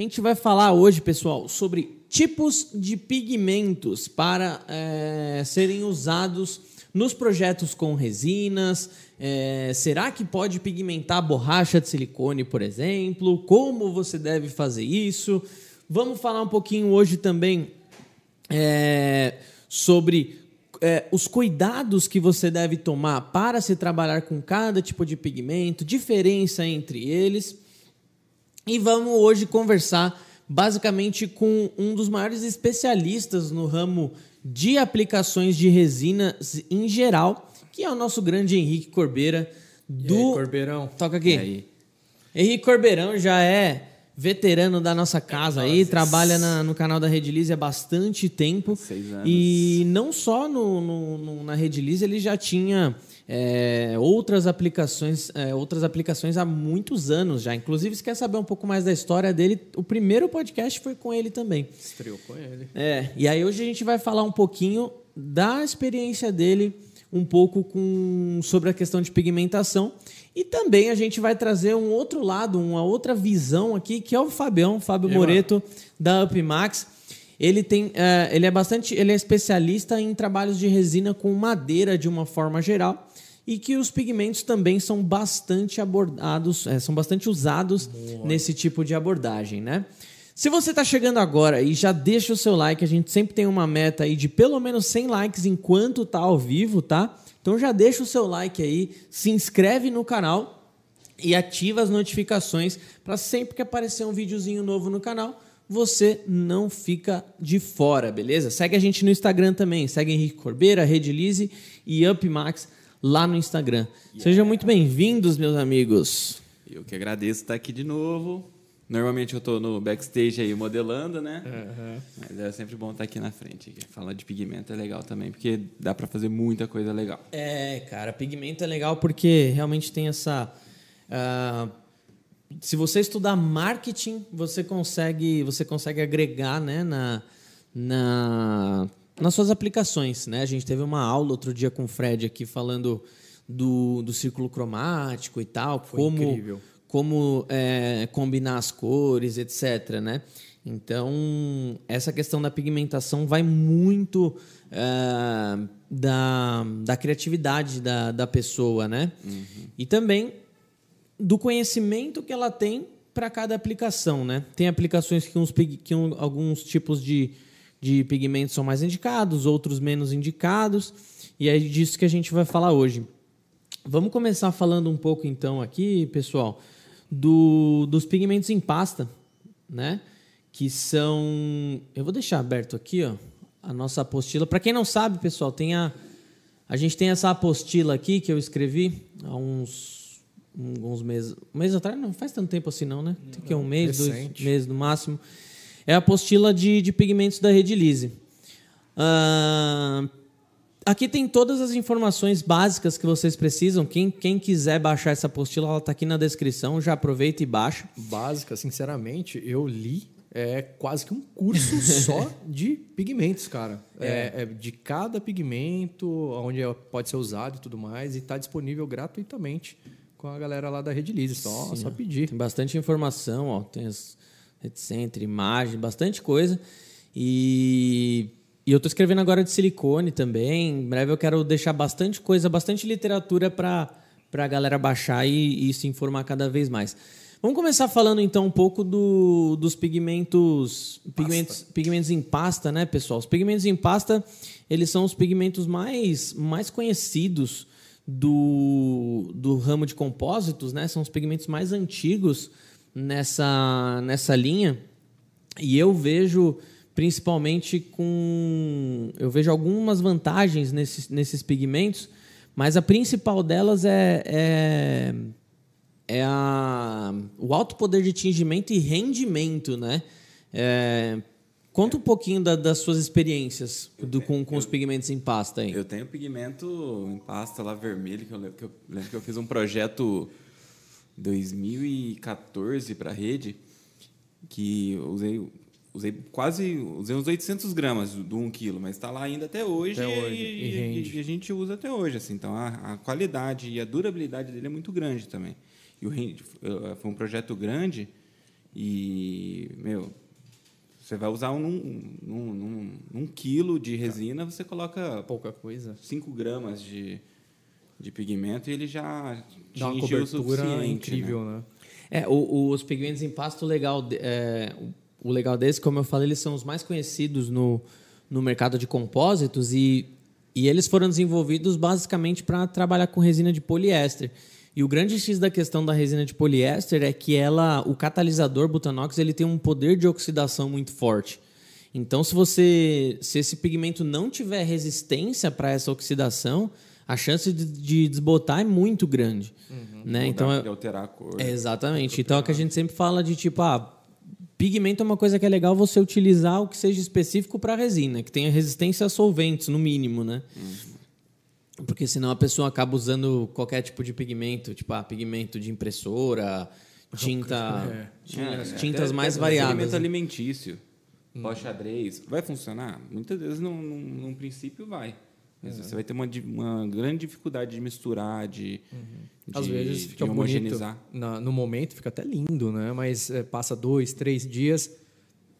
gente vai falar hoje, pessoal, sobre tipos de pigmentos para é, serem usados nos projetos com resinas. É, será que pode pigmentar borracha de silicone, por exemplo? Como você deve fazer isso? Vamos falar um pouquinho hoje também é, sobre é, os cuidados que você deve tomar para se trabalhar com cada tipo de pigmento, diferença entre eles. E vamos hoje conversar basicamente com um dos maiores especialistas no ramo de aplicações de resinas em geral, que é o nosso grande Henrique Corbeira do. Aí, Corbeirão. Toca aqui. Henrique Corbeirão já é veterano da nossa casa aí, trabalha na- no canal da Redilize há bastante tempo. Seis anos. E não só no, no- no- na Redilize, ele já tinha é, outras aplicações, é, outras aplicações há muitos anos já. Inclusive, se quer saber um pouco mais da história dele, o primeiro podcast foi com ele também. Estreou com ele. É, e aí hoje a gente vai falar um pouquinho da experiência dele, um pouco com, sobre a questão de pigmentação. E também a gente vai trazer um outro lado, uma outra visão aqui, que é o Fabião, Fábio aí, Moreto, da Upmax. Ele tem, é, ele é bastante, ele é especialista em trabalhos de resina com madeira de uma forma geral e que os pigmentos também são bastante abordados, é, são bastante usados nesse tipo de abordagem, né? Se você está chegando agora e já deixa o seu like, a gente sempre tem uma meta aí de pelo menos 100 likes enquanto tá ao vivo, tá? Então já deixa o seu like aí, se inscreve no canal e ativa as notificações para sempre que aparecer um videozinho novo no canal, você não fica de fora, beleza? Segue a gente no Instagram também, segue Henrique Corbeira, Redilize e Upmax lá no Instagram. Sejam muito bem-vindos, meus amigos. Eu que agradeço estar aqui de novo. Normalmente eu tô no backstage aí modelando, né? Mas é sempre bom estar aqui na frente. Falar de pigmento é legal também, porque dá para fazer muita coisa legal. É, cara, pigmento é legal porque realmente tem essa. ah, se você estudar marketing, você consegue, você consegue agregar né, na, na, nas suas aplicações. Né? A gente teve uma aula outro dia com o Fred aqui falando do, do círculo cromático e tal, como, incrível. como é, combinar as cores, etc. Né? Então, essa questão da pigmentação vai muito ah, da, da criatividade da, da pessoa, né? E também do conhecimento que ela tem para cada aplicação, né? Tem aplicações que, uns, que um- alguns tipos de, de pigmentos são mais indicados, outros menos indicados, e é disso que a gente vai falar hoje. Vamos começar falando um pouco então aqui, pessoal, do, dos pigmentos em pasta, né? Que são. Eu vou deixar aberto aqui, ó, a nossa apostila. Para quem não sabe, pessoal, tem a. A gente tem essa apostila aqui que eu escrevi há uns alguns meses. Um mês atrás? Não faz tanto tempo assim, não, né? Tem que é um mês, dois recente. meses no máximo. É a apostila de, de pigmentos da Redilize. Ah, aqui tem todas as informações básicas que vocês precisam. Quem, quem quiser baixar essa apostila, ela está aqui na descrição. Já aproveita e baixa. básica, sinceramente, eu li é quase que um curso só de pigmentos, cara. É. é de cada pigmento, onde é- pode ser usado e tudo mais, e está disponível gratuitamente com a galera lá da Redilize. Só, só pedir. Tem bastante informação, ó. Tem as reticência, imagem, bastante coisa. E, e eu tô escrevendo agora de silicone também. Em breve eu quero deixar bastante coisa, bastante literatura para a galera baixar e, e se informar cada vez mais. Vamos começar falando então um pouco do, dos pigmentos, pigmentos, pigmentos em pasta, né, pessoal? Os pigmentos em pasta, eles são os pigmentos mais, mais conhecidos do, do ramo de compósitos, né? São os pigmentos mais antigos nessa, nessa linha. E eu vejo principalmente com. Eu vejo algumas vantagens nesses, nesses pigmentos, mas a principal delas é, é, é a, o alto poder de tingimento e rendimento, né? É, conta um pouquinho da- das suas experiências do- com, com os pigmentos em pasta aí. Eu tenho pigmento em pasta lá vermelho, que eu que eu, lembro que eu fiz um projeto 2014 para a rede, que eu usei, usei quase usei uns 800 gramas do 1 quilo, mas está lá ainda até hoje, Até hoje, e, e e- a gente usa até hoje. Assim, então a, a qualidade e a durabilidade dele é muito grande também. E o rende- foi um projeto grande E, meu, você vai usar um, num, num, num quilo de resina, você coloca Pouca coisa. 5 gramas de, de pigmento e ele já Dá uma cobertura suficiente, incrível, né? né? É, o- os pigmentos em pasta, o legal, é, o legal desse, como eu falei, eles são os mais conhecidos no, no mercado de compósitos e, e eles foram desenvolvidos basicamente para trabalhar com resina de poliéster. E o grande X da questão da resina de poliéster é que ela, o catalisador Butanox, ele tem um poder de oxidação muito forte. Então, se você, se esse pigmento não tiver resistência para essa oxidação, a chance de, de desbotar é muito grande, né? Mudar, Então, é- de alterar a cor. é, exatamente. Então é o que a gente sempre fala de tipo, ah, pigmento é uma coisa que é legal você utilizar o que seja específico para resina, que tenha resistência a solventes, no mínimo, né? Porque senão a pessoa acaba usando qualquer tipo de pigmento, tipo, ah, pigmento de impressora, tinta, É, tintas até- mais até variadas. Né? alimentício, pó xadrez, vai funcionar? Muitas vezes, num, num, num princípio, vai. É. você vai ter uma, uma grande dificuldade de misturar, de, Às de- vezes de fica bonito homogeneizar. na- no momento, fica até lindo, né? Mas é, passa dois, três dias,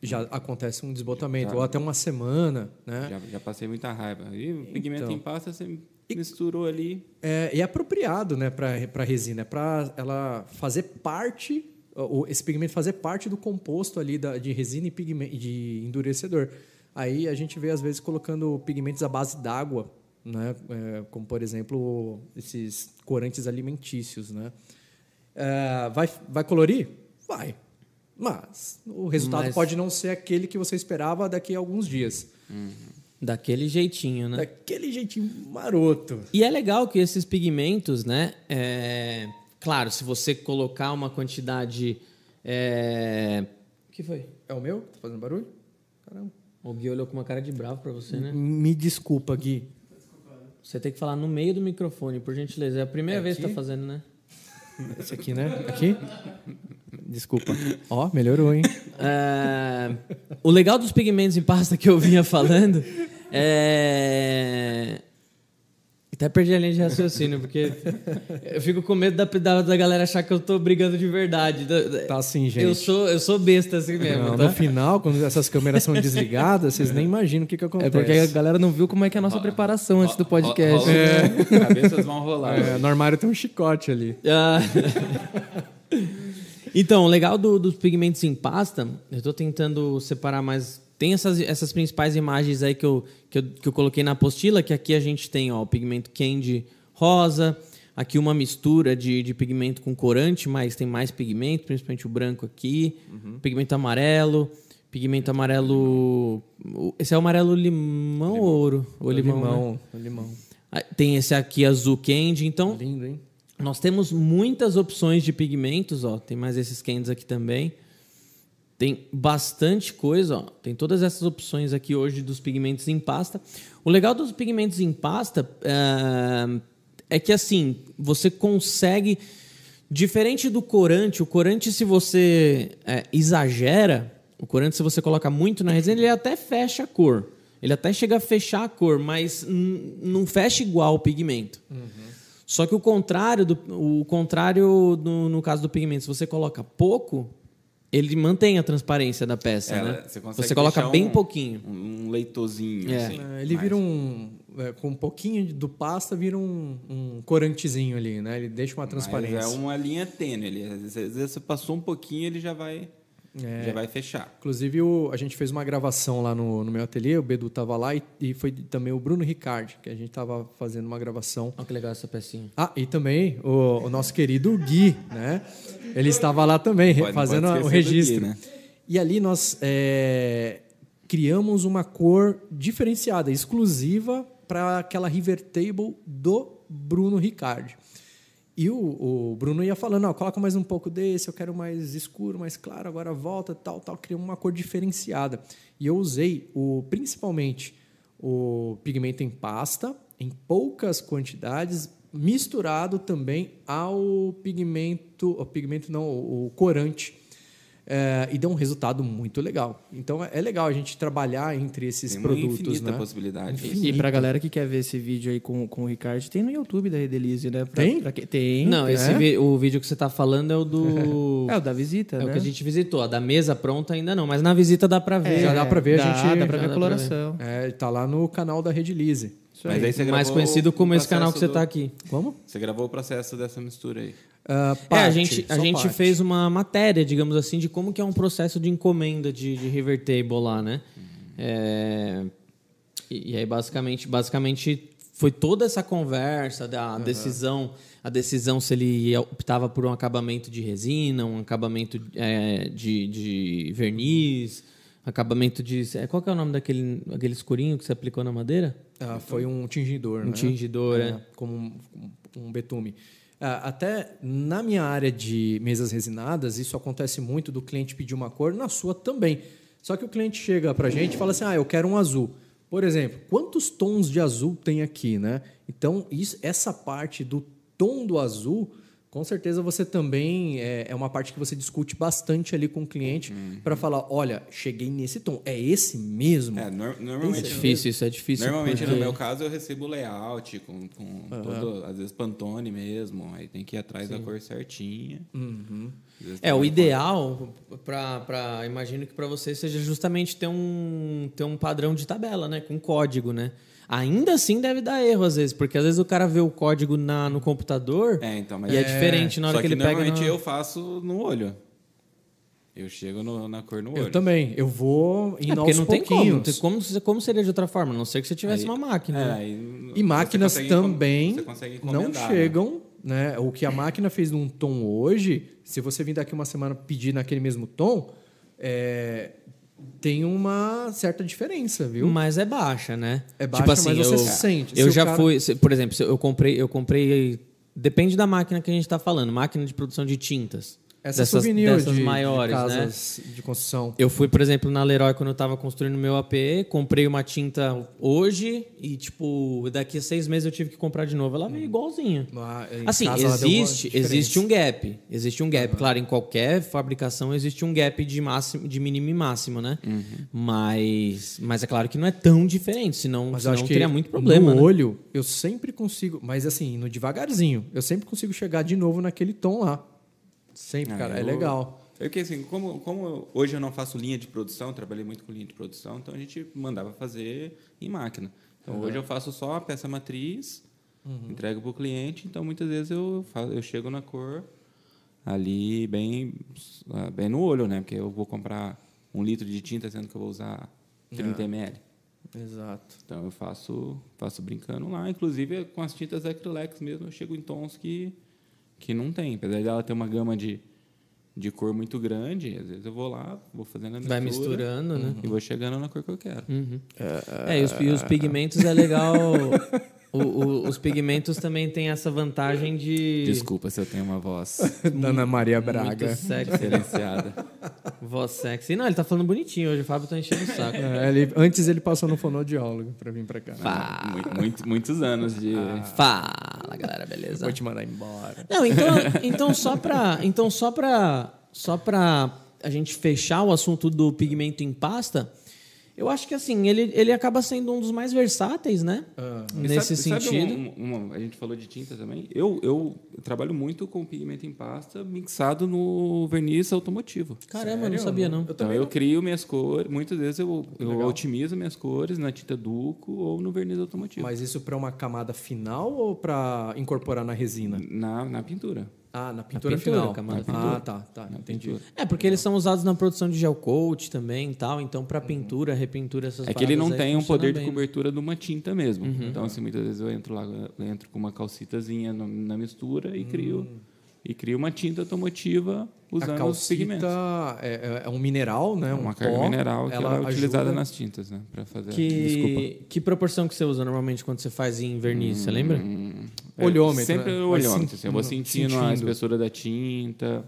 já acontece um desbotamento. Já. Ou até uma semana, né? Já, já passei muita raiva. E o pigmento Então. em pasta, você misturou ali. É, e é apropriado né, para a resina, é para ela fazer parte, esse pigmento fazer parte do composto ali da, de resina e pigmento, de endurecedor. Aí a gente vê, às vezes, colocando pigmentos à base d'água, né? É, como, por exemplo, esses corantes alimentícios. Né? É, vai, vai colorir? Vai. Mas o resultado Mas- pode não ser aquele que você esperava daqui a alguns dias. Daquele jeitinho, né? Daquele jeitinho maroto. E é legal que esses pigmentos, né? é, Claro, se você colocar uma quantidade. é, O que foi? É o meu? Tá fazendo barulho? Caramba. O Gui olhou com uma cara de bravo pra você, né? Me desculpa, Gui. Você tem que falar no meio do microfone, por gentileza. É a primeira É vez que tá fazendo, né? Esse aqui, né? Aqui? Desculpa. Ó, melhorou, hein? É, O legal dos pigmentos em pasta que eu vinha falando é. Até perdi a linha de raciocínio, porque eu fico com medo da, da, da galera achar que eu tô brigando de verdade. Da- Tá assim, gente. Eu sou, eu sou besta assim mesmo, Não, tá? No final, quando essas câmeras são desligadas, vocês nem imaginam o que, que É acontece. porque a galera não viu como é que é a nossa preparação antes do podcast. Rola- Cabeças vão rolar. É, no armário tem um chicote ali. Ah. então, o legal do- dos pigmentos em pasta, eu estou tentando separar mais. Tem essas, essas principais imagens aí que eu, que, eu, que eu coloquei na apostila, que aqui a gente tem ó, o pigmento candy rosa, aqui uma mistura de, de pigmento com corante, mas tem mais pigmento, principalmente o branco aqui, pigmento amarelo, pigmento amarelo. Esse é o amarelo limão ou ouro? Ou limão, né? limão. limão. Ah, Tem esse aqui azul candy, então Lindo, hein? nós temos muitas opções de pigmentos, ó. Tem mais esses candies aqui também. Tem bastante coisa, ó. Tem todas essas opções aqui hoje dos pigmentos em pasta. O legal dos pigmentos em pasta é, é que assim você consegue, diferente do corante, o corante se você é, exagera, o corante se você coloca muito na resina, ele até fecha a cor. Ele até chega a fechar a cor, mas não fecha igual o pigmento. Só que o contrário, do, o contrário no, no caso do pigmento, se você coloca pouco, ele mantém a transparência da peça, É, né? você consegue coloca bem um- pouquinho. Um, leitozinho, É. assim. É, ele mais- vira um. é, com um pouquinho do pasta, vira um, um corantezinho ali, né? Ele deixa uma transparência. Mas é uma linha tênue. Ele, às vezes você passou um pouquinho, ele já vai, É. já vai fechar. Inclusive, o- a gente fez uma gravação lá no, no meu ateliê, o Bedu tava lá e, e foi também o Bruno Ricardi, que a gente tava fazendo uma gravação. Olha que legal essa pecinha. Ah, e também o, o nosso querido Gui, né? Ele estava lá também, Pode- fazendo pode o do Gui, registro. né? E ali nós é, criamos uma cor diferenciada, exclusiva para aquela River Table do Bruno Ricardi. E o, o Bruno ia falando, coloca mais um pouco desse, eu quero mais escuro, mais claro, agora volta, tal, tal. Criamos uma cor diferenciada. E eu usei o, principalmente o pigmento em pasta, em poucas quantidades, misturado também ao pigmento, o pigmento não, o corante. É, e deu um resultado muito legal. Então é é legal a gente trabalhar entre esses Tem uma produtos, infinita né? possibilidade. E pra galera que quer ver esse vídeo aí com, com o Ricardo, tem no YouTube da Redelize, né? Pra- Tem? pra que- tem. Não, tem. esse o vídeo que você tá falando é o do. É o da visita, É né? o que a gente visitou. A da mesa pronta ainda não, mas na visita dá pra ver. já dá pra ver, a dá, gente- dá pra já ver a coloração. É, tá lá no canal da Rede Lise. Mas aí você Mais conhecido como esse canal que você tá do- aqui. Como? Você gravou o processo dessa mistura aí. Ah, é, a parte, gente, a gente parte. fez uma matéria, digamos assim, de como que é um processo de encomenda de, de River Table lá, né? É, e, e aí, basicamente, basicamente, foi toda essa conversa da decisão, a decisão se ele optava por um acabamento de resina, um acabamento é, de, de verniz, acabamento de... é, Qual que é o nome daquele aquele escurinho que você aplicou na madeira? Ah, foi um tingidor, Um né? tingidor, é. Como um, um betume. Ah, até na minha área de mesas resinadas, isso acontece muito do cliente pedir uma cor, na sua também. Só que o cliente chega pra gente e fala assim: ah, eu quero um azul. Por exemplo, quantos tons de azul tem aqui, né? Então, isso, essa parte do tom do azul, com certeza você também é, é uma parte que você discute bastante ali com o cliente para falar: olha, cheguei nesse tom, é esse mesmo? É, nor- É normalmente. difícil, isso é difícil. Normalmente, porque- no meu caso, eu recebo layout, com, com todo, às vezes Pantone mesmo. Aí tem que ir atrás da cor certinha. Vezes É, o ideal, pra, pra, imagino que para você seja justamente ter um, ter um padrão de tabela, né? Com código, né? Ainda assim deve dar erro às vezes, porque às vezes o cara vê o código na, no computador É, então, mas e é, diferente na hora Só que, ele pega. normalmente na- eu faço no olho. Eu chego no- na cor no olho. Eu também. Eu vou É, porque não tem como, tem como. Como seria de outra forma? A não ser que você tivesse Aí- uma máquina. É, aí E máquinas também não né? chegam, né? O que a máquina fez num tom hoje, se você vir daqui uma semana pedir naquele mesmo tom, é, tem uma certa diferença, viu? Mas é baixa, né? É baixa, tipo assim, mas você eu, sente. Se Eu já cara- fui, por exemplo, eu comprei, eu comprei. Depende da máquina que a gente está falando, máquina de produção de tintas. Essa dessas, dessas de, maiores, de né? casas de construção. Eu fui, por exemplo, na Leroy quando eu estava construindo meu AP, comprei uma tinta hoje e, tipo, daqui a seis meses eu tive que comprar de novo. Ela veio igualzinha. Lá em Assim, existe, existe um gap. Existe um gap. Claro, em qualquer fabricação existe um gap de, máximo, de mínimo e máximo, né? Uhum. Mas, mas é claro que não é tão diferente, senão, Mas eu senão acho que teria muito problema. no né? olho, eu sempre consigo, mas assim, no devagarzinho, eu sempre consigo chegar de novo naquele tom lá. Sempre, Ah, cara, é eu- legal. É porque assim, como, como hoje eu não faço linha de produção, trabalhei muito com linha de produção, então a gente mandava fazer em máquina. Então hoje eu faço só a peça matriz, entrego para o cliente, então muitas vezes eu, faço, eu chego na cor ali bem, ah, bem no olho, né? Porque eu vou comprar um litro de tinta, sendo que eu vou usar 30 ml. Exato. Então eu faço, faço brincando lá, inclusive com as tintas acrylex mesmo, eu chego em tons que, que não tem. Apesar dela ter uma gama de, de cor muito grande, às vezes eu vou lá, vou fazendo a mistura Vai misturando, né? e vou chegando na cor que eu quero. É, e os, e os pigmentos é legal. o- o- os pigmentos também têm essa vantagem de. Desculpa se eu tenho uma voz Da Ana Maria Muito Braga. sexy. diferenciada. Voz sexy. Não, ele tá falando bonitinho hoje. O Fábio tá enchendo o saco. É, ele- antes ele passou no fonoaudiólogo pra vir pra cá. Muito- muito- muitos anos de. Fala, galera, beleza? Vou te mandar embora. Não, então, então só para então só para só para a gente fechar o assunto do pigmento em pasta, eu acho que assim ele, ele acaba sendo um dos mais versáteis, né? E Nesse sabe- sabe sentido. um- uma- a gente falou de tinta também. Eu, eu trabalho muito com pigmento em pasta mixado no verniz automotivo. Caramba, eu não Sério? sabia não. Eu Então também eu não- crio minhas cores, muitas vezes eu, eu Legal. otimizo minhas cores na tinta Duco ou no verniz automotivo. Mas isso pra uma camada final ou pra incorporar na resina? Na, na pintura. Ah, na pintura, pintura, final. camada ah, pintura. tá, tá, entendi. pintura. É, porque eles são usados na produção de gel coat também e tal, então para pintura, repintura essas É que ele não tem um poder de bem, né? cobertura de uma tinta mesmo. Então, assim, muitas vezes eu entro lá, eu entro com uma calcitazinha na mistura e crio e crio uma tinta automotiva usando a os pigmentos. calcita é, é- é um mineral, né? É um uma carga pó, mineral que ela, é utilizada ajuda- nas tintas, né? Para fazer. Desculpa. Que, que proporção que você usa normalmente quando você faz em verniz, você lembra? É, Olhômetro, Sempre né? o Vai olhômetro. assim, eu vou sentindo, a sentindo. espessura da tinta.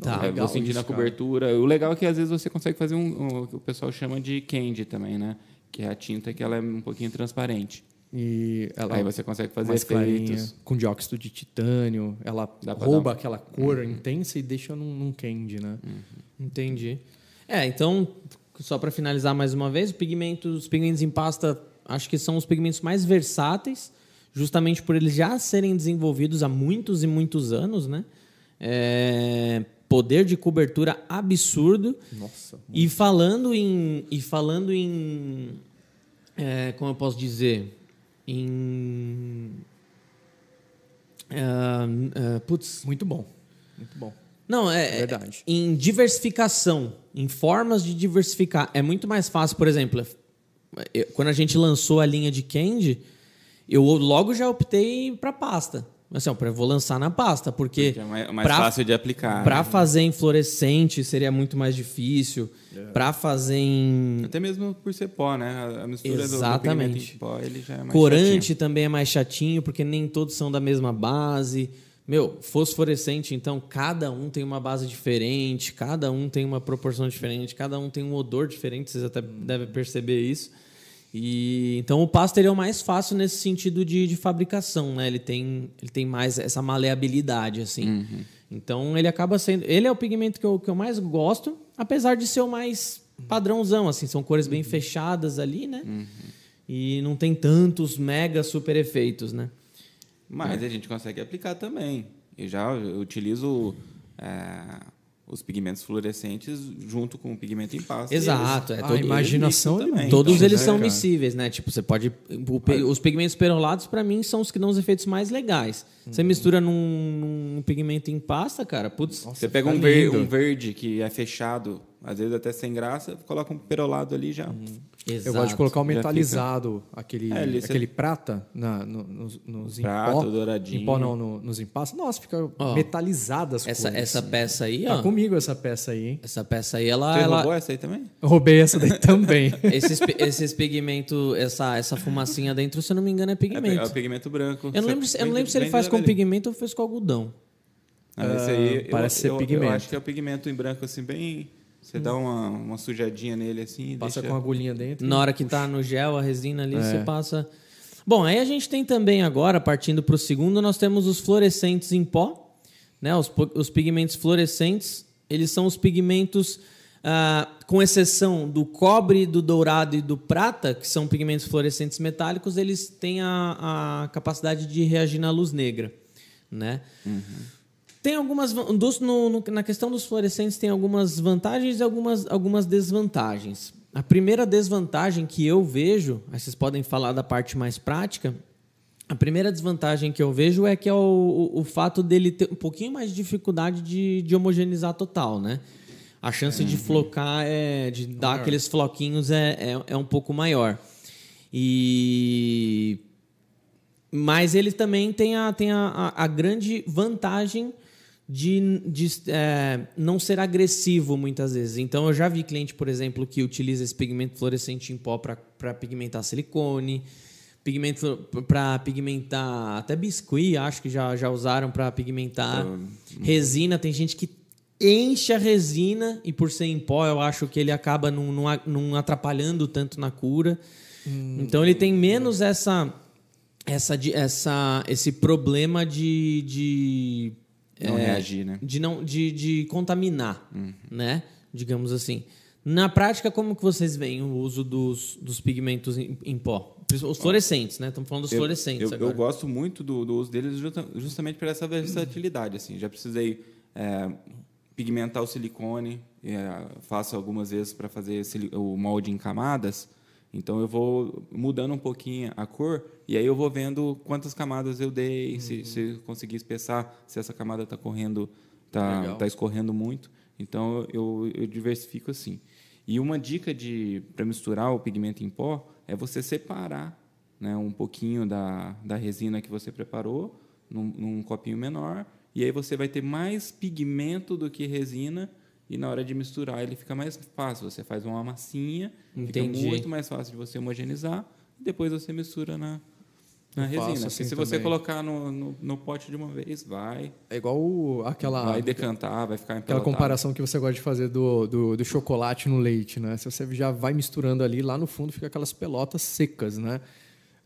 Tá, é, legal vou sentindo isso, a cara. cobertura. O legal é que às vezes você consegue fazer um, um- o que o pessoal chama de candy também, né? Que é a tinta que ela é um pouquinho transparente. E ela Aí você consegue fazer mais clarinha, com dióxido de titânio. Ela rouba um- aquela cor intensa e deixa num, num candy, né? Entendi. É, então, só para finalizar mais uma vez, o pigmento, os pigmentos em pasta acho que são os pigmentos mais versáteis, justamente por eles já serem desenvolvidos há muitos e muitos anos, né? É, poder de cobertura absurdo. Nossa. E falando em. E falando em. é, como eu posso dizer? Em. ah, ah, putz, Muito bom. Muito bom. não, é, é Verdade. em diversificação, em formas de diversificar. É muito mais fácil, por exemplo, eu- quando a gente lançou a linha de Candy, eu logo já optei para pasta. Assim, eu vou lançar na pasta, porque, Porque é mais, mais pra- fácil de aplicar. Para né? fazer em fluorescente seria muito mais difícil. Para fazer em Até mesmo por ser pó, né? A- mistura do- do, Exatamente. pigmento em pó, ele já é mais corante chatinho. também é mais chatinho, porque nem todos são da mesma base. Meu, fosforescente, então, cada um tem uma base diferente, cada um tem uma proporção diferente, cada um tem um odor diferente, vocês até devem perceber isso. E então o pasta ele é o mais fácil nesse sentido de, de fabricação, né? Ele tem, ele tem mais essa maleabilidade, assim. Então ele acaba sendo. Ele é o pigmento que eu, que eu mais gosto, apesar de ser o mais padrãozão, assim, são cores bem fechadas ali, né? E não tem tantos mega super efeitos, né? Mas a gente consegue aplicar também. Eu já utilizo é, os pigmentos fluorescentes junto com o pigmento em pasta. Exato, Eles- é A imaginação também. limita, Todos né, eles são cara? miscíveis, né? Tipo, você pode. o pe- os pigmentos perolados, para mim, são os que dão os efeitos mais legais. Você mistura num, num pigmento em pasta, cara, putz. Você pega um, fica ver- um verde que é fechado, às vezes até sem graça, coloca um perolado ali já. Eu exato. gosto de colocar o Já metalizado, aquele, É, ali você- aquele prata na, no- nos, nos em Prata, douradinho. Em pó não, no- nos empastos. Nossa, fica Ó, metalizada as Essa, cores. essa peça aí, Tá ó. comigo essa peça aí, hein? Essa peça aí, ela. Você ela roubou essa aí também? Eu roubei essa daí também. esses, esses pigmentos, essa, essa fumacinha dentro, se eu não me engano, é É, pigmento. é o pigmento branco. eu não lembro, se- eu não lembro se ele faz com pigmento ou fez com algodão. Ah, esse aí, eu- parece ser eu, pigmento. Eu acho que é o pigmento em branco, assim, bem... Você dá uma, uma sujadinha nele, assim, e Passa deixa... com a agulhinha dentro. Na hora que tá no gel, a resina ali, É. você passa. Bom, aí a gente tem também agora, partindo para o segundo, nós temos os fluorescentes em pó. Né? Os, os pigmentos fluorescentes, eles são os pigmentos, ah, com exceção do cobre, do dourado e do prata, que são pigmentos fluorescentes metálicos, eles têm a, a capacidade de reagir na luz negra. Né? Tem algumas dos- no- no- na questão dos fluorescentes tem algumas vantagens e algumas, algumas desvantagens. A primeira desvantagem que eu vejo, aí vocês podem falar da parte mais prática. A primeira desvantagem que eu vejo é que é o, o, o fato dele ter um pouquinho mais de dificuldade de, de homogeneizar total, né? A chance de flocar, é, de dar aqueles floquinhos é, é, é um pouco maior. E mas ele também tem a, tem a, a, a grande vantagem de, de é, não ser agressivo muitas vezes. Então, eu já vi cliente, por exemplo, que utiliza esse pigmento fluorescente em pó para pigmentar silicone, pigmento para pigmentar até biscuit, acho que já, já usaram para pigmentar resina. Tem gente que enche a resina e por ser em pó, eu acho que ele acaba não, não, atrapalhando tanto na cura. então, ele tem menos essa essa, essa, esse problema de, de Não é, reagir, né? de não de, de contaminar, né? Digamos assim. Na prática, como que vocês veem o uso dos, dos pigmentos em, em pó? Os fluorescentes, né? Estamos falando dos Eu- fluorescentes eu, agora. eu gosto muito do, do uso deles justa- justamente por essa versatilidade. Assim. Já precisei é, pigmentar o silicone, é, faço algumas vezes para fazer o molde em camadas. Então eu vou mudando um pouquinho a cor e aí eu vou vendo quantas camadas eu dei, se, se consegui espessar, se essa camada está correndo, está tá escorrendo muito. Então eu, eu diversifico assim. E uma dica de para misturar o pigmento em pó é você separar né, um pouquinho da, da resina que você preparou num, num copinho menor e aí você vai ter mais pigmento do que resina e na hora de misturar ele fica mais fácil. Você faz uma massinha, Entendi. fica muito mais fácil de você homogeneizar e depois você mistura na, na Eu resina. assim Porque se você também. colocar no, no, no pote de uma vez, vai, É igual o- aquela, vai decantar, vai ficar aquela comparação que você gosta de fazer do, do, do chocolate no leite, né? Se você já vai misturando ali, lá no fundo fica aquelas pelotas secas, né?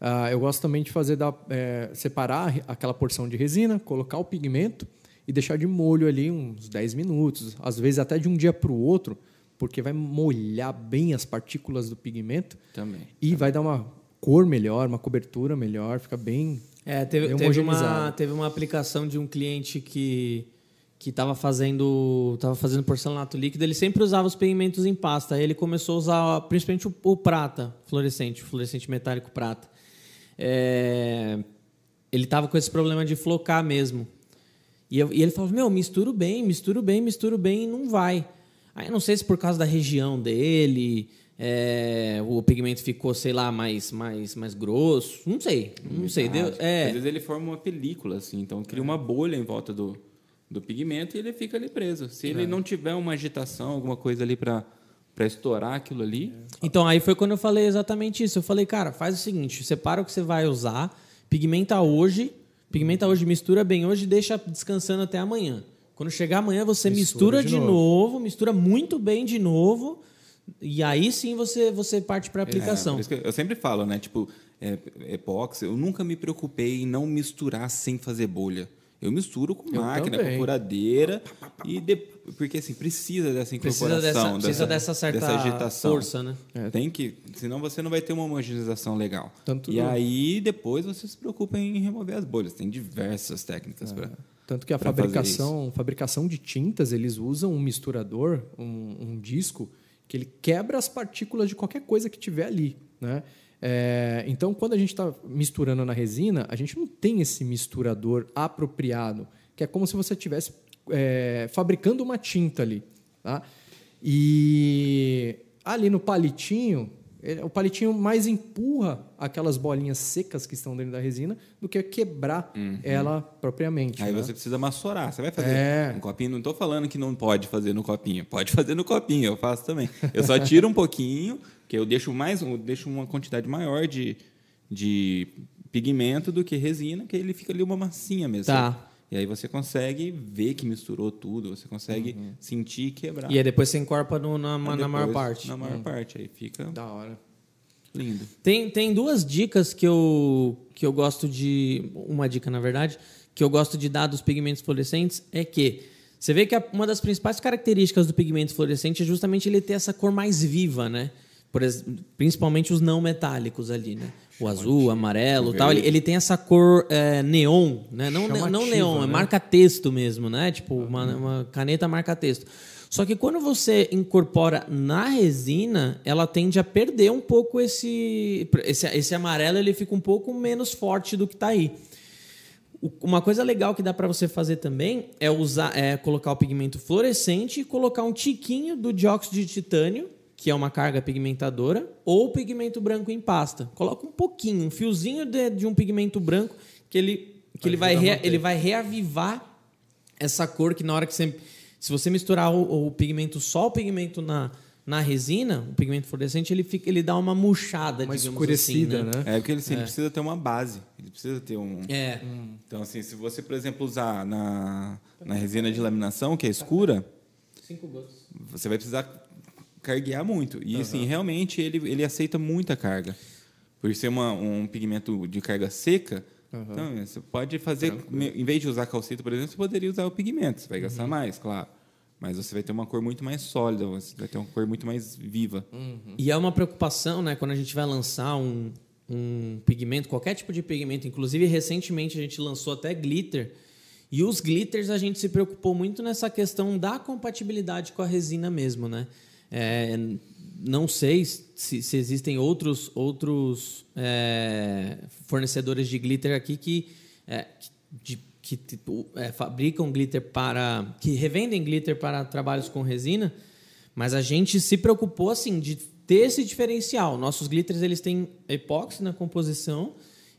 Ah, eu gosto também de fazer da, é, separar aquela porção de resina, colocar o pigmento e deixar de molho ali uns 10 minutos, às vezes até de um dia para o outro, porque vai molhar bem as partículas do pigmento Também. e vai dar uma cor melhor, uma cobertura melhor, fica bem. É, teve, Bem teve, uma, teve uma aplicação de um cliente que que estava fazendo tava fazendo porcelanato líquido, ele sempre usava os pigmentos em pasta. Aí ele começou a usar principalmente o, o prata fluorescente, o fluorescente metálico prata. É, ele tava com esse problema de flocar mesmo. E, eu- e ele falou: Meu, misturo bem, misturo bem, misturo bem e não vai. Aí eu não sei se por causa da região dele, é, o pigmento ficou, sei lá, mais, mais, mais grosso. Não sei. Não sei. Deu, Às é, vezes ele forma uma película, assim, então cria uma bolha em volta do, do pigmento e ele fica ali preso. Se É. ele não tiver uma agitação, alguma coisa ali para para estourar aquilo ali, Então, aí foi quando eu falei exatamente isso. Eu falei, cara, faz o seguinte: separa o que você vai usar, pigmenta hoje, pigmenta hoje, mistura bem hoje e deixa descansando até amanhã. Quando chegar amanhã, você mistura, Mistura de de, novo. novo. mistura muito bem de novo, e aí sim você, você parte para É, aplicação. que eu sempre falo, né? Tipo, é, epóxi, eu nunca me preocupei em não misturar sem fazer bolha. Eu misturo com Eu máquina, também. com furadeira, e de- porque assim, precisa dessa Precisa incorporação, dessa, precisa dessa certa dessa agitação. força, né? Tem que, senão você não vai ter uma homogeneização legal. Tanto e do- aí depois você se preocupa em remover as bolhas. Tem diversas técnicas para Tanto que a fabricação, fabricação de tintas, eles usam um misturador, um, um disco, que ele quebra as partículas de qualquer coisa que tiver ali. Né? É, então, quando a gente está misturando na resina, a gente não tem esse misturador apropriado, que é como se você estivesse é, fabricando uma tinta ali. Tá? E ali no palitinho, o palitinho mais empurra aquelas bolinhas secas que estão dentro da resina do que quebrar ela propriamente. Aí né? você precisa massorar. Você vai fazer É. um copinho. Não estou falando que não pode fazer no copinho. Pode fazer no copinho, eu faço também. Eu só tiro um pouquinho, que eu deixo mais, eu deixo uma quantidade maior de, de pigmento do que resina, que ele fica ali uma massinha mesmo. Tá. E aí você consegue ver que misturou tudo, você consegue sentir e quebrar. E aí depois você encorpa no- na, Aí na maior depois, parte. Na maior parte, aí fica Da hora. lindo. Tem, tem duas dicas que eu, que eu gosto de. Uma dica, na verdade, que eu gosto de dar dos pigmentos fluorescentes é que você vê que a- uma das principais características do pigmento fluorescente é justamente ele ter essa cor mais viva, né? Principalmente os não metálicos ali, né? O azul, o amarelo tal. Ele, ele tem essa cor é, neon, né? Não, não neon, é né? marca-texto mesmo, né? Tipo, uma, uma caneta marca-texto. Só que quando você incorpora na resina, ela tende a perder um pouco esse, esse, esse amarelo, ele fica um pouco menos forte do que está aí. Uma coisa legal que dá para você fazer também é usar, é colocar o pigmento fluorescente e colocar um tiquinho do dióxido de titânio, que é uma carga pigmentadora, ou pigmento branco em pasta. Coloca um pouquinho, um fiozinho de, de um pigmento branco que ele, que ele, vai rea- ele vai reavivar essa cor que na hora que você. Se você misturar o, o pigmento, só o pigmento na, na resina, o pigmento fluorescente, ele, fica, ele dá uma murchada, Uma digamos escurecida, assim, né? É porque ele sempre precisa ter uma base. Ele precisa ter um. É. Então, assim, se você, por exemplo, usar na, na resina de laminação, que é escura, Cinco gotas. você vai precisar carguear muito. E, assim, realmente, ele, ele aceita muita carga. Por ser uma, um pigmento de carga seca, então, você pode fazer... me- Em vez de usar calcita, por exemplo, você poderia usar o pigmento. Você vai gastar mais, claro. Mas você vai ter uma cor muito mais sólida, você vai ter uma cor muito mais viva. E é uma preocupação, né, quando a gente vai lançar um, um pigmento, qualquer tipo de pigmento, inclusive recentemente a gente lançou até glitter. E os glitters a gente se preocupou muito nessa questão da compatibilidade com a resina mesmo, né? É, não sei se, se existem outros, outros é, fornecedores de glitter aqui que, é, de- que tipo, é, fabricam glitter para. que revendem glitter para trabalhos com resina, mas a gente se preocupou assim de ter esse diferencial. Nossos glitters eles têm epóxi na composição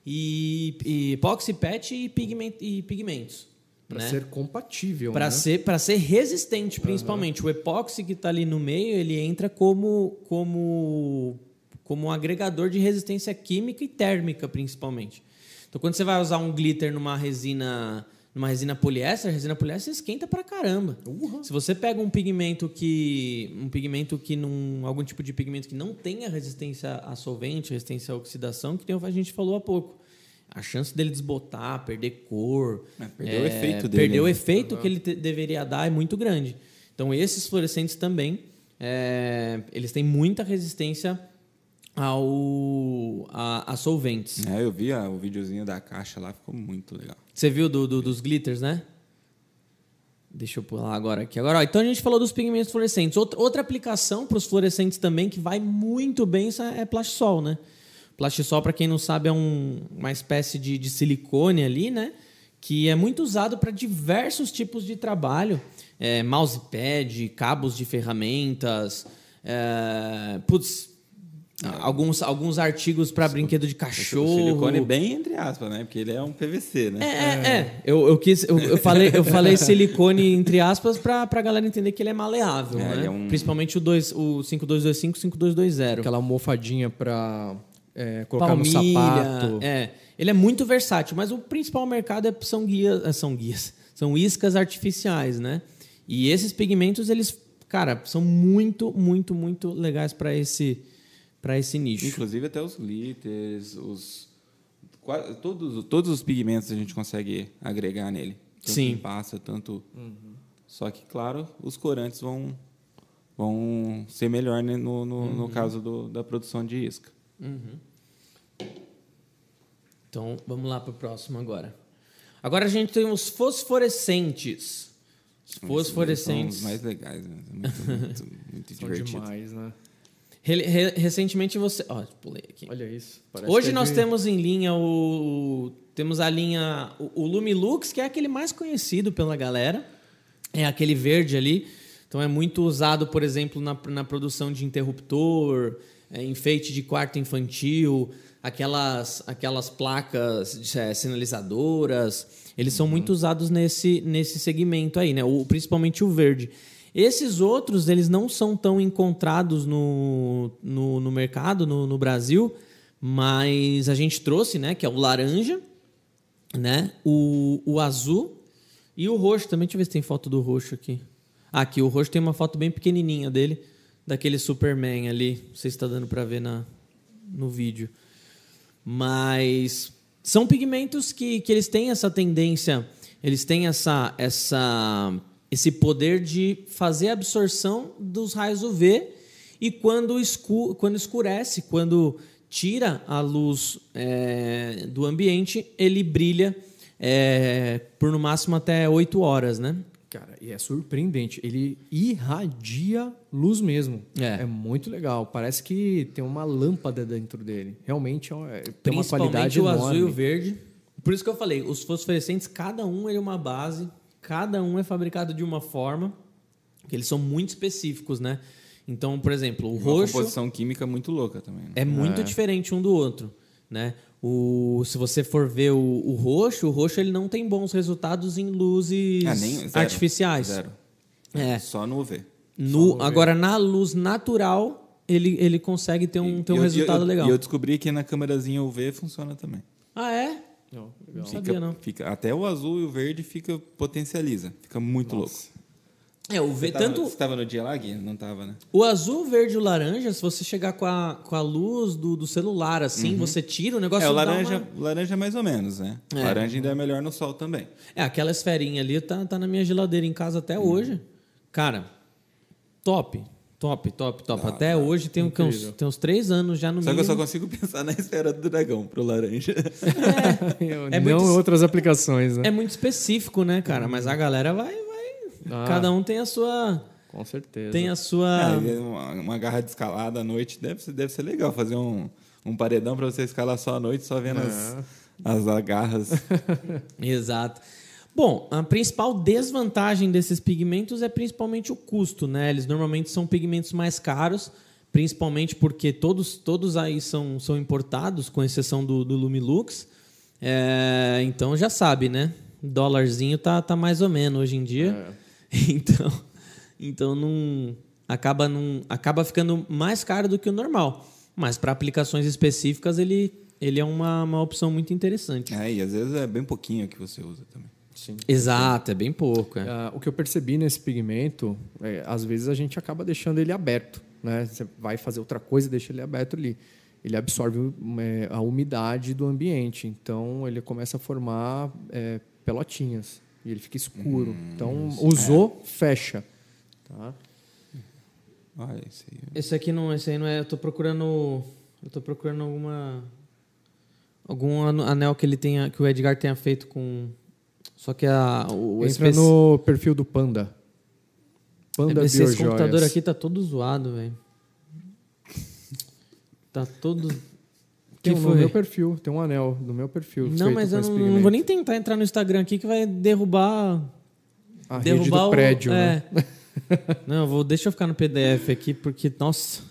e, e epóxi, PET e, pigment, e pigmentos. Para né? ser compatível. Para né? ser, pra ser resistente, principalmente. O epóxi que está ali no meio, ele entra como, como, como um agregador de resistência química e térmica, principalmente. Então, quando você vai usar um glitter numa resina numa resina poliéster, a resina poliéster esquenta pra caramba. Se você pega um pigmento que um pigmento que não algum tipo de pigmento que não tenha resistência a solvente, resistência à oxidação, que tem, a gente falou há pouco. A chance dele desbotar, perder cor, É, perder o efeito dele, perder o né? efeito que ele te- deveria dar é muito grande. Então esses fluorescentes também, é, eles têm muita resistência ao a, a solventes. É, eu vi ah, o videozinho da caixa lá, ficou muito legal. Você viu do, do- dos glitters, né? Deixa eu pular agora aqui. Agora, ó, então a gente falou dos pigmentos fluorescentes. Outra, outra aplicação para os fluorescentes também que vai muito bem isso é plastisol, né? Plastisol, para quem não sabe, é um- uma espécie de, de silicone ali, né? Que é muito usado para diversos tipos de trabalho. É, mousepad, cabos de ferramentas, é, putz, alguns, alguns artigos para brinquedo de cachorro. Silicone bem entre aspas, né? Porque ele é um PVC, É, né? é, é. Eu, eu, quis, eu, eu falei, eu falei silicone entre aspas pra, pra galera entender que ele é maleável, É, né? é um- Principalmente o, dois, o 5225 5220. Aquela almofadinha pra é, colocar no Palmilha. sapato. É. Ele é muito versátil, mas o principal mercado é, são guias, é, são guias, são iscas artificiais, né? E esses pigmentos, eles, cara, são muito, muito, muito legais para esse, pra esse nicho. Inclusive até os glitters, os todos, todos os pigmentos a gente consegue agregar nele. Tanto Sim. passa, tanto. Só que, claro, os corantes vão, vão ser melhor né, no, no, no caso do- da produção de isca. Então, vamos lá para o próximo agora. Agora a gente tem os fosforescentes. Os São fosforescentes. os mais legais, né? Muito, muito, muito São divertido. demais, né? Re- re- recentemente você. Ó, pulei aqui. Olha isso. Hoje que é nós de- temos em linha o. Temos a linha. O, o Lumilux, que é aquele mais conhecido pela galera. É aquele verde ali. Então é muito usado, por exemplo, na, na produção de interruptor, é, enfeite de quarto infantil, aquelas, aquelas placas é, sinalizadoras. Eles são muito usados nesse, nesse segmento aí, né? O, principalmente o verde. Esses outros, eles não são tão encontrados no, no, no mercado, no, no Brasil, mas a gente trouxe, né? Que é o laranja, né? O, o azul e o roxo também. Deixa eu ver se tem foto do roxo aqui. Ah, aqui, o roxo tem uma foto bem pequenininha dele, daquele Superman ali. Não sei se está dando para ver na, no vídeo. Mas são pigmentos que, que eles têm essa tendência, eles têm essa, essa, esse poder de fazer absorção dos raios UV e quando, escu quando escurece, quando tira a luz é, do ambiente, ele brilha é, por no máximo até 8 horas, né? Cara, e é surpreendente. Ele irradia luz mesmo. É. muito legal. Parece que tem uma lâmpada dentro dele. Realmente é, é- tem uma Principalmente qualidade o enorme. azul e o verde. Por isso que eu falei, os fosforescentes, cada um é uma base, cada um é fabricado de uma forma, que eles são muito específicos, né? Então, por exemplo, o Uma roxo composição química muito louca também. né? é muito diferente um do outro, né? O, se você for ver o, o roxo, o roxo ele não tem bons resultados em luzes Ah, nem- zero. artificiais. Zero. É. Só no UV. No, agora, na luz natural, ele, ele consegue ter um, ter um eu- resultado eu- legal. E eu descobri que na câmerazinha UV funciona também. Ah, é? Não, legal. Não sabia, não. Fica, até o azul e o verde fica potencializa. Fica muito louco. É, o V, Você tava- tanto Você estava no dia lá, Gui? Não estava, né? o azul, o verde e o laranja, se você chegar com a, com a luz do, do celular assim, você tira o negócio É, o laranja, uma- laranja mais ou menos, né? O É. laranja ainda é melhor no sol também. É, aquela esferinha ali tá, tá na minha geladeira em casa até hoje. Cara, top. Top, top, top. até hoje tem, um- tem uns, tem uns três anos já no Só que eu mínimo. só consigo pensar na esfera do dragão pro laranja. É não muito- outras aplicações, né? É muito específico, né, cara? Mas a galera vai. vai... Ah. Cada um tem a sua. Com certeza. Tem a sua. Ah, e uma, uma garra de escalada à noite deve ser, deve ser legal fazer um, um paredão para você escalar só à noite, só vendo as, as agarras. Exato. Bom, a principal desvantagem desses pigmentos é principalmente o custo, né? Eles normalmente são pigmentos mais caros, principalmente porque todos, todos aí são, são importados, com exceção do, do Lumilux. É, então já sabe, né? Dólarzinho tá, tá mais ou menos hoje em dia. Então, então não acaba, não acaba ficando mais caro do que o normal. Mas para aplicações específicas ele, ele é uma, uma opção muito interessante. é, e às vezes é bem pouquinho que você usa também. Sim. Exato, é bem pouco. É. Ah, o que eu percebi nesse pigmento, é, às vezes a gente acaba deixando ele aberto. Né? Você vai fazer outra coisa e deixa ele aberto ali. Ele absorve é, a umidade do ambiente. Então, ele começa a formar é, pelotinhas. E ele fica escuro. então, usou, fecha. Tá? Olha, esse aí. Esse aqui não, esse aí não é. Eu tô procurando. Eu tô procurando alguma. Algum anel que ele tenha. Que o Edgar tenha feito com. Só que a. O Entra especi- no perfil do Panda. Panda esse, esse Biojoias. computador aqui tá todo zoado, velho. Tá todo. Tem que um foi? no meu perfil, tem um anel no meu perfil. Não, mas eu não, não vou nem tentar entrar no Instagram aqui que vai derrubar. A derrubar o prédio, né? é. não, eu vou, deixa eu ficar no PDF aqui, porque, nossa.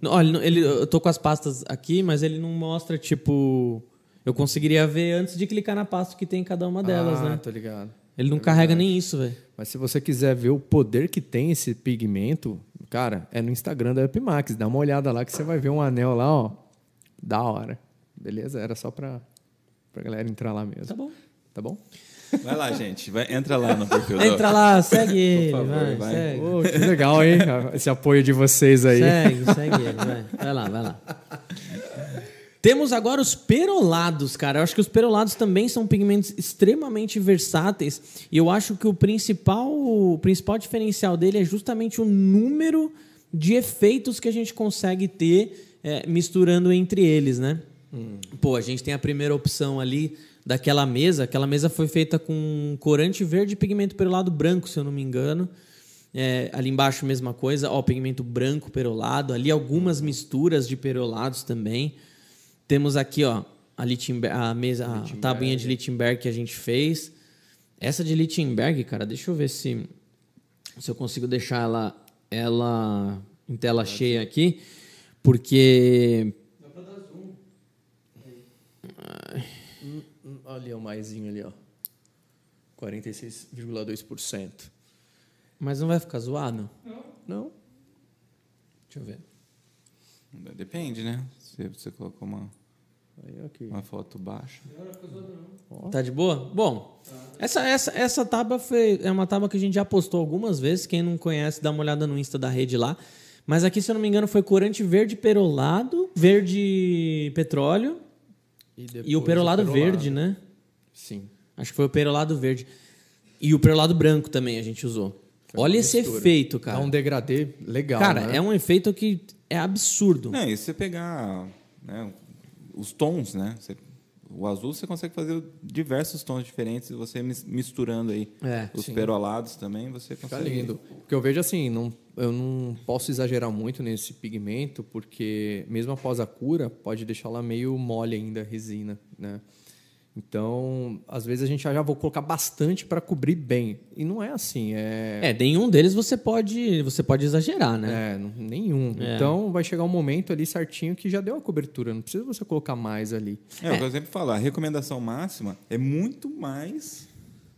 Não, Olha, não- ele, eu tô com as pastas aqui, mas ele não mostra, tipo. Eu conseguiria ver antes de clicar na pasta que tem em cada uma delas, ah, né? tô ligado. Ele não carrega nem isso, velho. Mas se você quiser ver o poder que tem esse pigmento, cara, é no Instagram da Epimax. Dá uma olhada lá que você vai ver um anel lá, ó. Da hora. Beleza? Era só pra, pra galera entrar lá mesmo. Tá bom. Tá bom? Vai lá, gente. Vai, entra lá no perfil Entra lá, segue ele, favor, vai, vai. segue. Pô, que legal, hein? Esse apoio de vocês aí. Segue, segue ele, vai. Vai lá, vai lá. Temos agora os perolados, cara. Eu acho que os perolados também são pigmentos extremamente versáteis. E eu acho que o principal, o principal diferencial dele é justamente o número de efeitos que a gente consegue ter é, misturando entre eles, né? Pô, a gente tem a primeira opção ali daquela mesa. Aquela mesa foi feita com corante verde e pigmento perolado branco, se eu não me engano. É, ali embaixo, mesma coisa. Ó, pigmento branco perolado. Ali algumas misturas de perolados também. Temos aqui, ó, a, Lichtenberg, a mesa, a tabuinha de Lichtenberg que a gente fez. Essa de Lichtenberg, cara, deixa eu ver se, se eu consigo deixar ela, ela em tela cheia aqui. Porque Olha o maisinho ali, ó. 46,2%. Mas não vai ficar zoado? Não? Deixa eu ver. Depende, né? Se você colocou uma, Aí, aqui. uma foto baixa. Tá de boa? Bom, essa, essa, essa tábua foi, é uma tábua que a gente já postou algumas vezes. Quem não conhece, dá uma olhada no Insta da rede lá. Mas aqui, se eu não me engano, foi corante verde perolado, verde petróleo e o depois perolado, perolado. verde, né? Sim. Acho que foi o perolado verde. E o perolado branco também a gente usou. Foi Olha esse mistura. efeito, Dá cara. um degradê legal, cara, né? é um efeito que é absurdo. Não, e se você pegar né, os tons, né? Você- o azul você consegue fazer diversos tons diferentes você mis- misturando aí É, os sim. perolados também, você Fica consegue. lindo. Porque eu vejo assim, não, eu não posso exagerar muito nesse pigmento, porque mesmo após a cura, pode deixar lá meio mole ainda a resina, né? Então, às vezes a gente já, já vou colocar bastante para cobrir bem. E não é assim, é... É, nenhum deles você pode, você pode exagerar, né? É, nenhum. É. Então, vai chegar um momento ali certinho que já deu a cobertura. Não precisa você colocar mais ali. É, o que eu sempre falo, a recomendação máxima é muito mais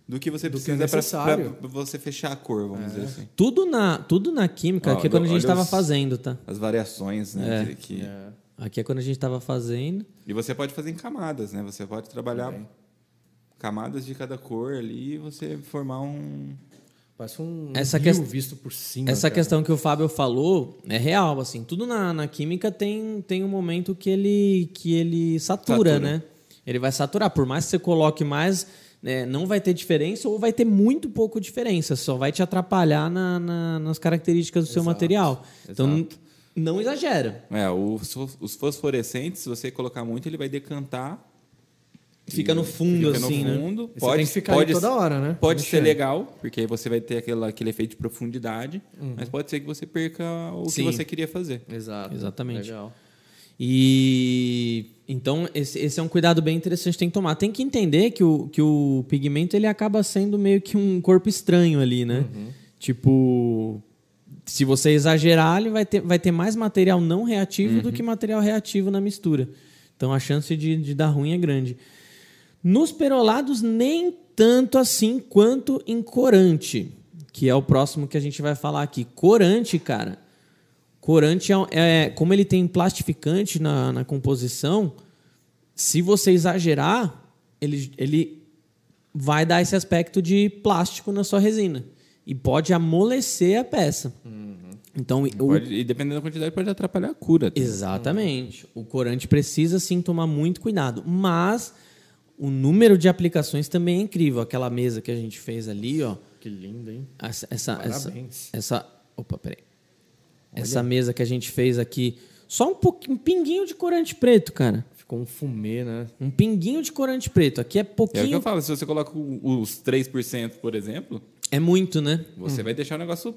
do que você Do precisa para você fechar a cor, vamos dizer assim. Tudo na, tudo na química, Ó, que é quando a gente estava fazendo, tá? As variações, né? que- que- Aqui é quando a gente estava fazendo. E você pode fazer em camadas, né? Você pode trabalhar camadas de cada cor ali e você formar um. Parece um Essa visto por cima. Essa cara. questão que o Fábio falou é real, assim. Tudo na, na química tem, tem um momento que ele, que ele satura, Satura. né? Ele vai saturar. Por mais que você coloque mais, né, não vai ter diferença ou vai ter muito pouco diferença. Só vai te atrapalhar na- na- nas características do seu Exato, material. Então, exato. Não exagera. É, os, fos- os fosforescentes, se você colocar muito, ele vai decantar. Fica no fundo, Fica assim, no né? fundo. Você Pode, tem que ficar pode, toda hora, né? Pode ser Mexendo. legal, porque aí você vai ter aquele, aquele efeito de profundidade, mas pode ser que você perca o Sim. que você queria fazer. Exato. Exatamente. Legal. E então esse, esse é um cuidado bem interessante que tem que tomar. Tem que entender que o, que o pigmento ele acaba sendo meio que um corpo estranho ali, né? Tipo, se você exagerar, ele vai ter, vai ter mais material não reativo do que material reativo na mistura. Então a chance de, de dar ruim é grande. Nos perolados, nem tanto assim quanto em corante, que é o próximo que a gente vai falar aqui. Corante, cara. Corante é, é- como ele tem plastificante na, na composição, se você exagerar, ele, ele vai dar esse aspecto de plástico na sua resina. E pode amolecer a peça. Então, o, Pode- e dependendo da quantidade, pode atrapalhar a cura. também. Exatamente. O corante precisa sim tomar muito cuidado. Mas o número de aplicações também é incrível. Aquela mesa que a gente fez ali, ó. Que lindo, hein? Essa, essa, essa, Parabéns. essa- opa, peraí. Essa mesa que a gente fez aqui, só um pouquinho, um pinguinho de corante preto, cara. Ficou um fumê, né? Um pinguinho de corante preto. Aqui é É o que pouquinho. eu falo, se você coloca o- os 3%, por exemplo, É muito, né? você vai deixar o negócio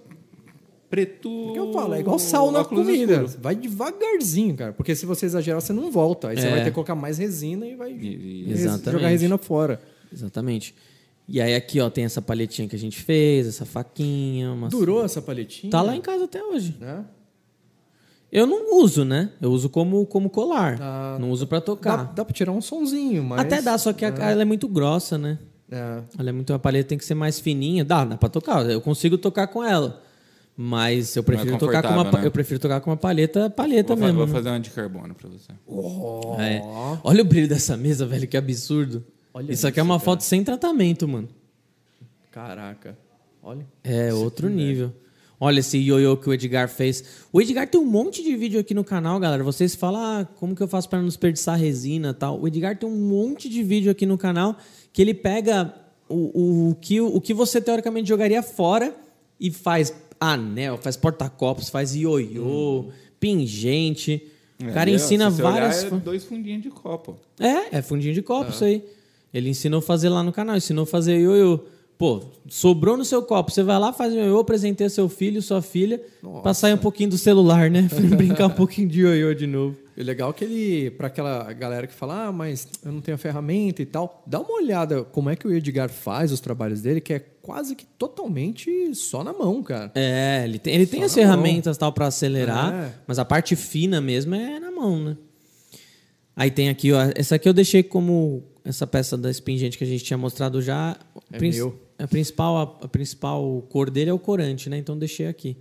preto. O que eu falo, é igual sal na comida. escuros. Vai devagarzinho, cara. Porque se você exagerar, você não volta. Aí você É. vai ter que colocar mais resina e vai E- e- res- Exatamente. jogar resina fora. Exatamente. E aí aqui, ó, tem essa paletinha que a gente fez, essa faquinha. Uma... Durou essa paletinha? Tá lá em casa até hoje. Né? Eu não uso, né? Eu uso como, como colar. Ah, não uso pra Dá, tocar. dá pra tirar um sonzinho, mas... Até dá, só que a, ela é muito grossa, né? É. Ela é muito a paleta tem que ser mais fininha. Dá, dá pra tocar. Eu consigo tocar com ela. Mas eu prefiro tocar com uma né? eu prefiro tocar com uma paleta, paleta Vou, mesmo. vou né? fazer uma de carbono pra você. É. Olha o brilho dessa mesa, velho, que absurdo. Olha isso aqui é uma foto sem tratamento, mano. Caraca. Olha. É outro nível. Olha esse ioiô que o Edgar fez. O Edgar tem um monte de vídeo aqui no canal, galera. Vocês falam, ah, como que eu faço para não desperdiçar resina e tal. O Edgar tem um monte de vídeo aqui no canal que ele pega o, o, que, o que você teoricamente jogaria fora e faz anel, faz porta-copos, faz ioiô, pingente. O cara Ali, ó, ensina várias... Olhar, é dois fundinhos de copo. é, é fundinho de copo isso aí. Ele ensinou a fazer lá no canal, ensinou a fazer ioiô. Pô, sobrou no seu copo, você vai lá, faz um ioiô, apresentei seu filho, sua filha, pra sair um pouquinho do celular, né? Brincar um pouquinho de ioiô de novo. E o legal é que ele, pra aquela galera que fala, ah, mas eu não tenho a ferramenta e tal, dá uma olhada como é que o Edgar faz os trabalhos dele, que é quase que totalmente só na mão, cara. É, ele tem, ele tem as ferramentas tal para acelerar, É. mas a parte fina mesmo é na mão, né? Aí tem aqui, ó, essa aqui eu deixei como essa peça da espingente que a gente tinha mostrado já. É meu. A principal, a, a principal cor dele é o corante, né? Então deixei aqui.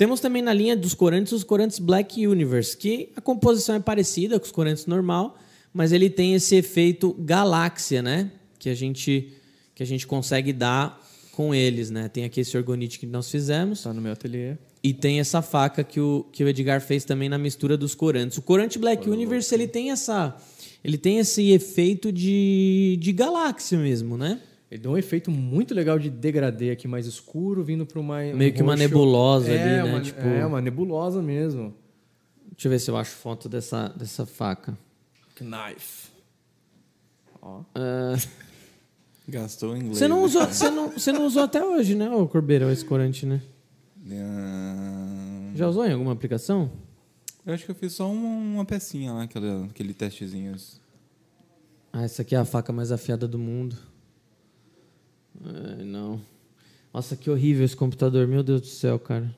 Temos também na linha dos corantes os corantes Black Universe, que a composição é parecida com os corantes normal, mas ele tem esse efeito galáxia, né? Que a gente que a gente consegue dar com eles, né? Tem aqui esse orgonite que nós fizemos Tá no meu ateliê. e tem essa faca que o, que o Edgar fez também na mistura dos corantes. O corante Black Universe ele tem essa ele tem esse efeito de, de galáxia mesmo, né? Ele deu um efeito muito legal de degradê aqui mais escuro, vindo para uma. um Meio que uma nebulosa é, ali, né? Uma, Tipo- É, uma nebulosa mesmo. Deixa eu ver se eu acho foto dessa, dessa faca. Knife. Ó. Ah, Gastou em inglês. você, não usou, você, não, você não usou até hoje, né, ô Corbeiro, esse corante, né? Ah, Já usou em alguma aplicação? Eu acho que eu fiz só um- uma pecinha lá, aquele, aquele testezinho. Ah, essa aqui é a faca mais afiada do mundo. Ai, não. Nossa, que horrível esse computador, meu Deus do céu, cara.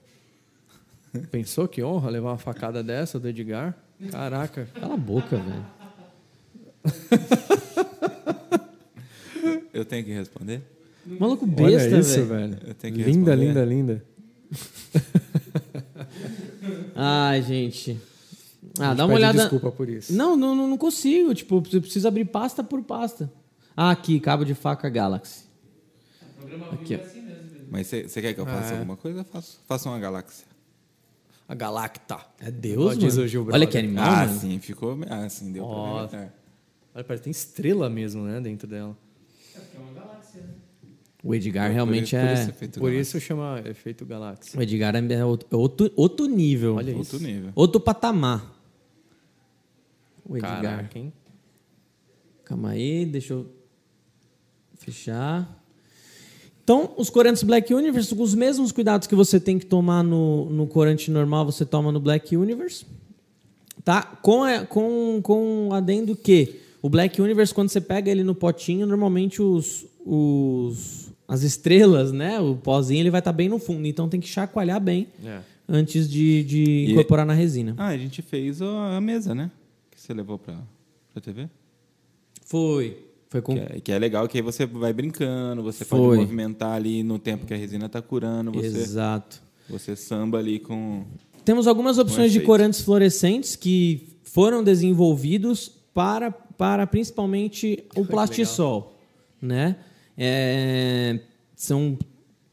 Pensou que honra levar uma facada dessa do Edgar? Caraca. Cala a boca, velho. Eu tenho que responder? Maluco besta, Olha isso, velho. velho. Eu tenho que Linda, responder? linda, linda. Ai, gente. Ah, A gente dá uma pede olhada. Desculpa por isso. Não, não, não, não consigo. Tipo, eu preciso abrir pasta por pasta. Ah, aqui, cabo de faca Galaxy. Aqui, ó. Mas você quer que eu faça É. alguma coisa? Eu faço. Faça uma galáxia. A Galacta. É Deus, Diz mano. o Gil Olha que animal, ah, mano. sim, ficou. Ah, sim, deu Ó. pra ver. Olha, parece que tem estrela mesmo, né, dentro dela. O Edgar Por realmente isso- por é... isso feito Por galáxia. isso chama efeito galáxia. O Edgar é outro, outro, outro nível. Olha Outro isso. nível. Outro patamar. O Edgar. Caraca, hein? Calma aí, deixa eu fechar. Então, os corantes Black Universe, os mesmos cuidados que você tem que tomar no, no corante normal, você toma no Black Universe. Tá? Com, a- com, com o adendo que o Black Universe, quando você pega ele no potinho, normalmente os, os, as estrelas, né? O pozinho, ele vai estar bem no fundo. Então tem que chacoalhar bem É. antes de, de E- incorporar na resina. Ah, a gente fez a a mesa, né? Que você levou pra, pra TV. Foi. Foi com Que é, que é legal, que aí você vai brincando, você Foi. pode movimentar ali no tempo que a resina tá curando, você, Exato. você samba ali com. Temos algumas opções de corantes fluorescentes que foram desenvolvidos para, para principalmente o plastisol. né? É, são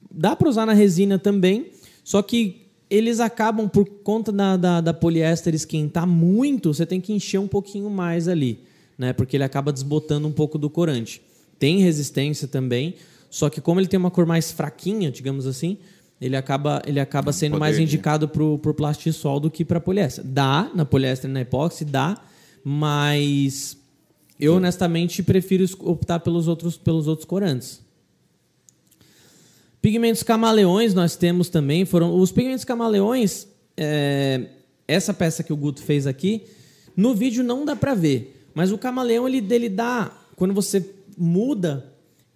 dá para usar na resina também, só que eles acabam por conta da, da, da poliéster esquentar muito, você tem que encher um pouquinho mais ali, né? Porque ele acaba desbotando um pouco do corante. Tem resistência também, só que como ele tem uma cor mais fraquinha, digamos assim, ele acaba, ele acaba sendo mais de- indicado pro, pro plastisol do que para poliéster. Dá na poliéster e na epóxi, dá, mas eu honestamente prefiro optar pelos outros, pelos outros corantes. Pigmentos camaleões nós temos também. Foram os pigmentos camaleões. é, essa peça que o Guto fez aqui, no vídeo não dá pra ver, mas o camaleão ele dele dá quando você muda,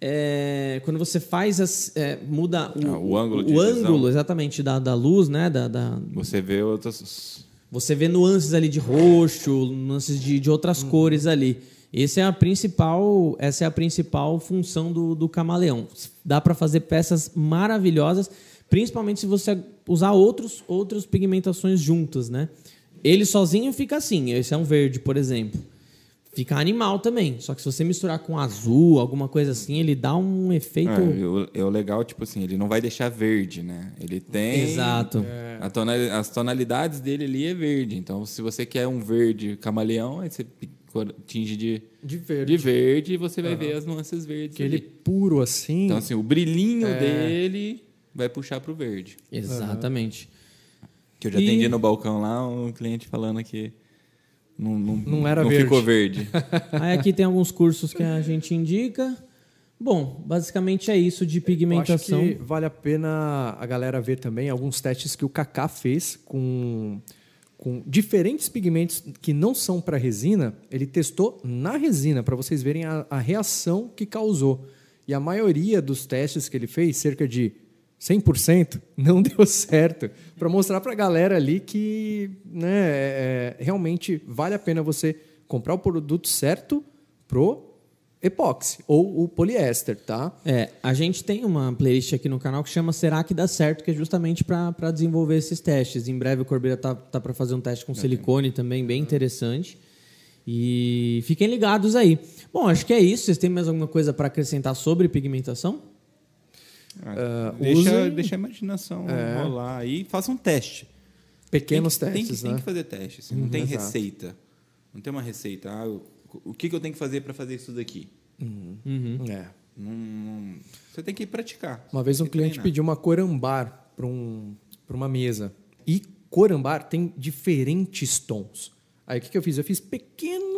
é, quando você faz as, é, muda o, Ah, o ângulo de o visão. ângulo exatamente da, da luz, né, da, da, Você vê outras. você vê nuances ali de roxo, nuances de, de outras Uhum. cores ali. Esse é a principal, essa é a principal função do, do camaleão. Dá para fazer peças maravilhosas, principalmente se você usar outros outras pigmentações juntas, né? Ele sozinho fica assim. Esse é um verde, por exemplo. Fica animal também. Só que se você misturar com azul, alguma coisa assim, ele dá um efeito. É, o, é o legal, tipo assim, ele não vai deixar verde, né? Ele tem. Exato. a tonali- as tonalidades dele ali é verde. Então, se você quer um verde camaleão, aí você tinge de, De verde. de verde e você vai ver as nuances verdes. Aquele ali. puro assim. Então, assim, o brilhinho dele vai puxar pro verde. Exatamente. Que eu já E- atendi no balcão lá, um cliente falando que não, não, Não era não verde. ficou verde. Aí aqui tem alguns cursos que a gente indica. Bom, basicamente é isso de Eu pigmentação. Acho que vale a pena a galera ver também alguns testes que o Kaká fez com, com diferentes pigmentos que não são para resina. Ele testou na resina para vocês verem a, a reação que causou. E a maioria dos testes que ele fez, cerca de 100%, não deu certo. Para mostrar para a galera ali que né, é- é, realmente vale a pena você comprar o produto certo pro epóxi ou o poliéster, tá? É, a gente tem uma playlist aqui no canal que chama Será que dá certo, que é justamente para desenvolver esses testes. Em breve o Corbeira tá, tá para fazer um teste com silicone também, bem interessante. E fiquem ligados aí. Bom, acho que é isso. Vocês têm mais alguma coisa para acrescentar sobre pigmentação? Ah, deixa, usem- deixa a imaginação rolar aí. Faça um teste. Pequenos tem que, testes, tem que, né? Tem que fazer teste. assim, não tem exato. receita. Não tem uma receita. Ah, o, o que, que eu tenho que fazer para fazer isso daqui? É. Não- não- você tem que praticar. Uma vez um cliente treinar. pediu uma cor âmbar para um, pra uma mesa. E cor âmbar tem diferentes tons. Aí o que, que eu fiz? Eu fiz pequenos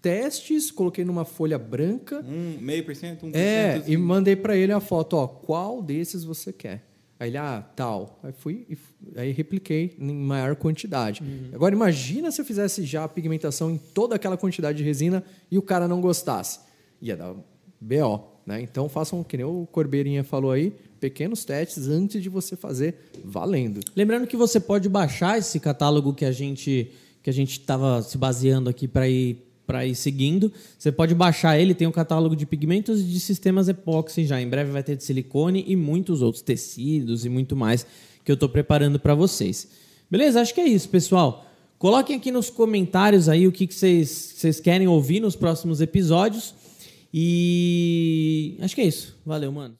testes, coloquei numa folha branca. Um meio por cento, um por É, cento. e mandei para ele a foto, ó, qual desses você quer? Aí ele, ah, tal. Aí fui e aí repliquei em maior quantidade. Agora imagina se eu fizesse já a pigmentação em toda aquela quantidade de resina e o cara não gostasse. Ia dar BO, né? Então façam, que nem o Corbeirinha falou aí, pequenos testes antes de você fazer valendo. Lembrando que você pode baixar esse catálogo que a gente que a gente estava se baseando aqui para ir para ir seguindo. Você pode baixar ele, tem um catálogo de pigmentos e de sistemas epóxi já. Em breve vai ter de silicone e muitos outros tecidos e muito mais que eu estou preparando para vocês. Beleza? Acho que é isso, pessoal. Coloquem aqui nos comentários aí o que vocês querem ouvir nos próximos episódios. E acho que é isso. Valeu, mano.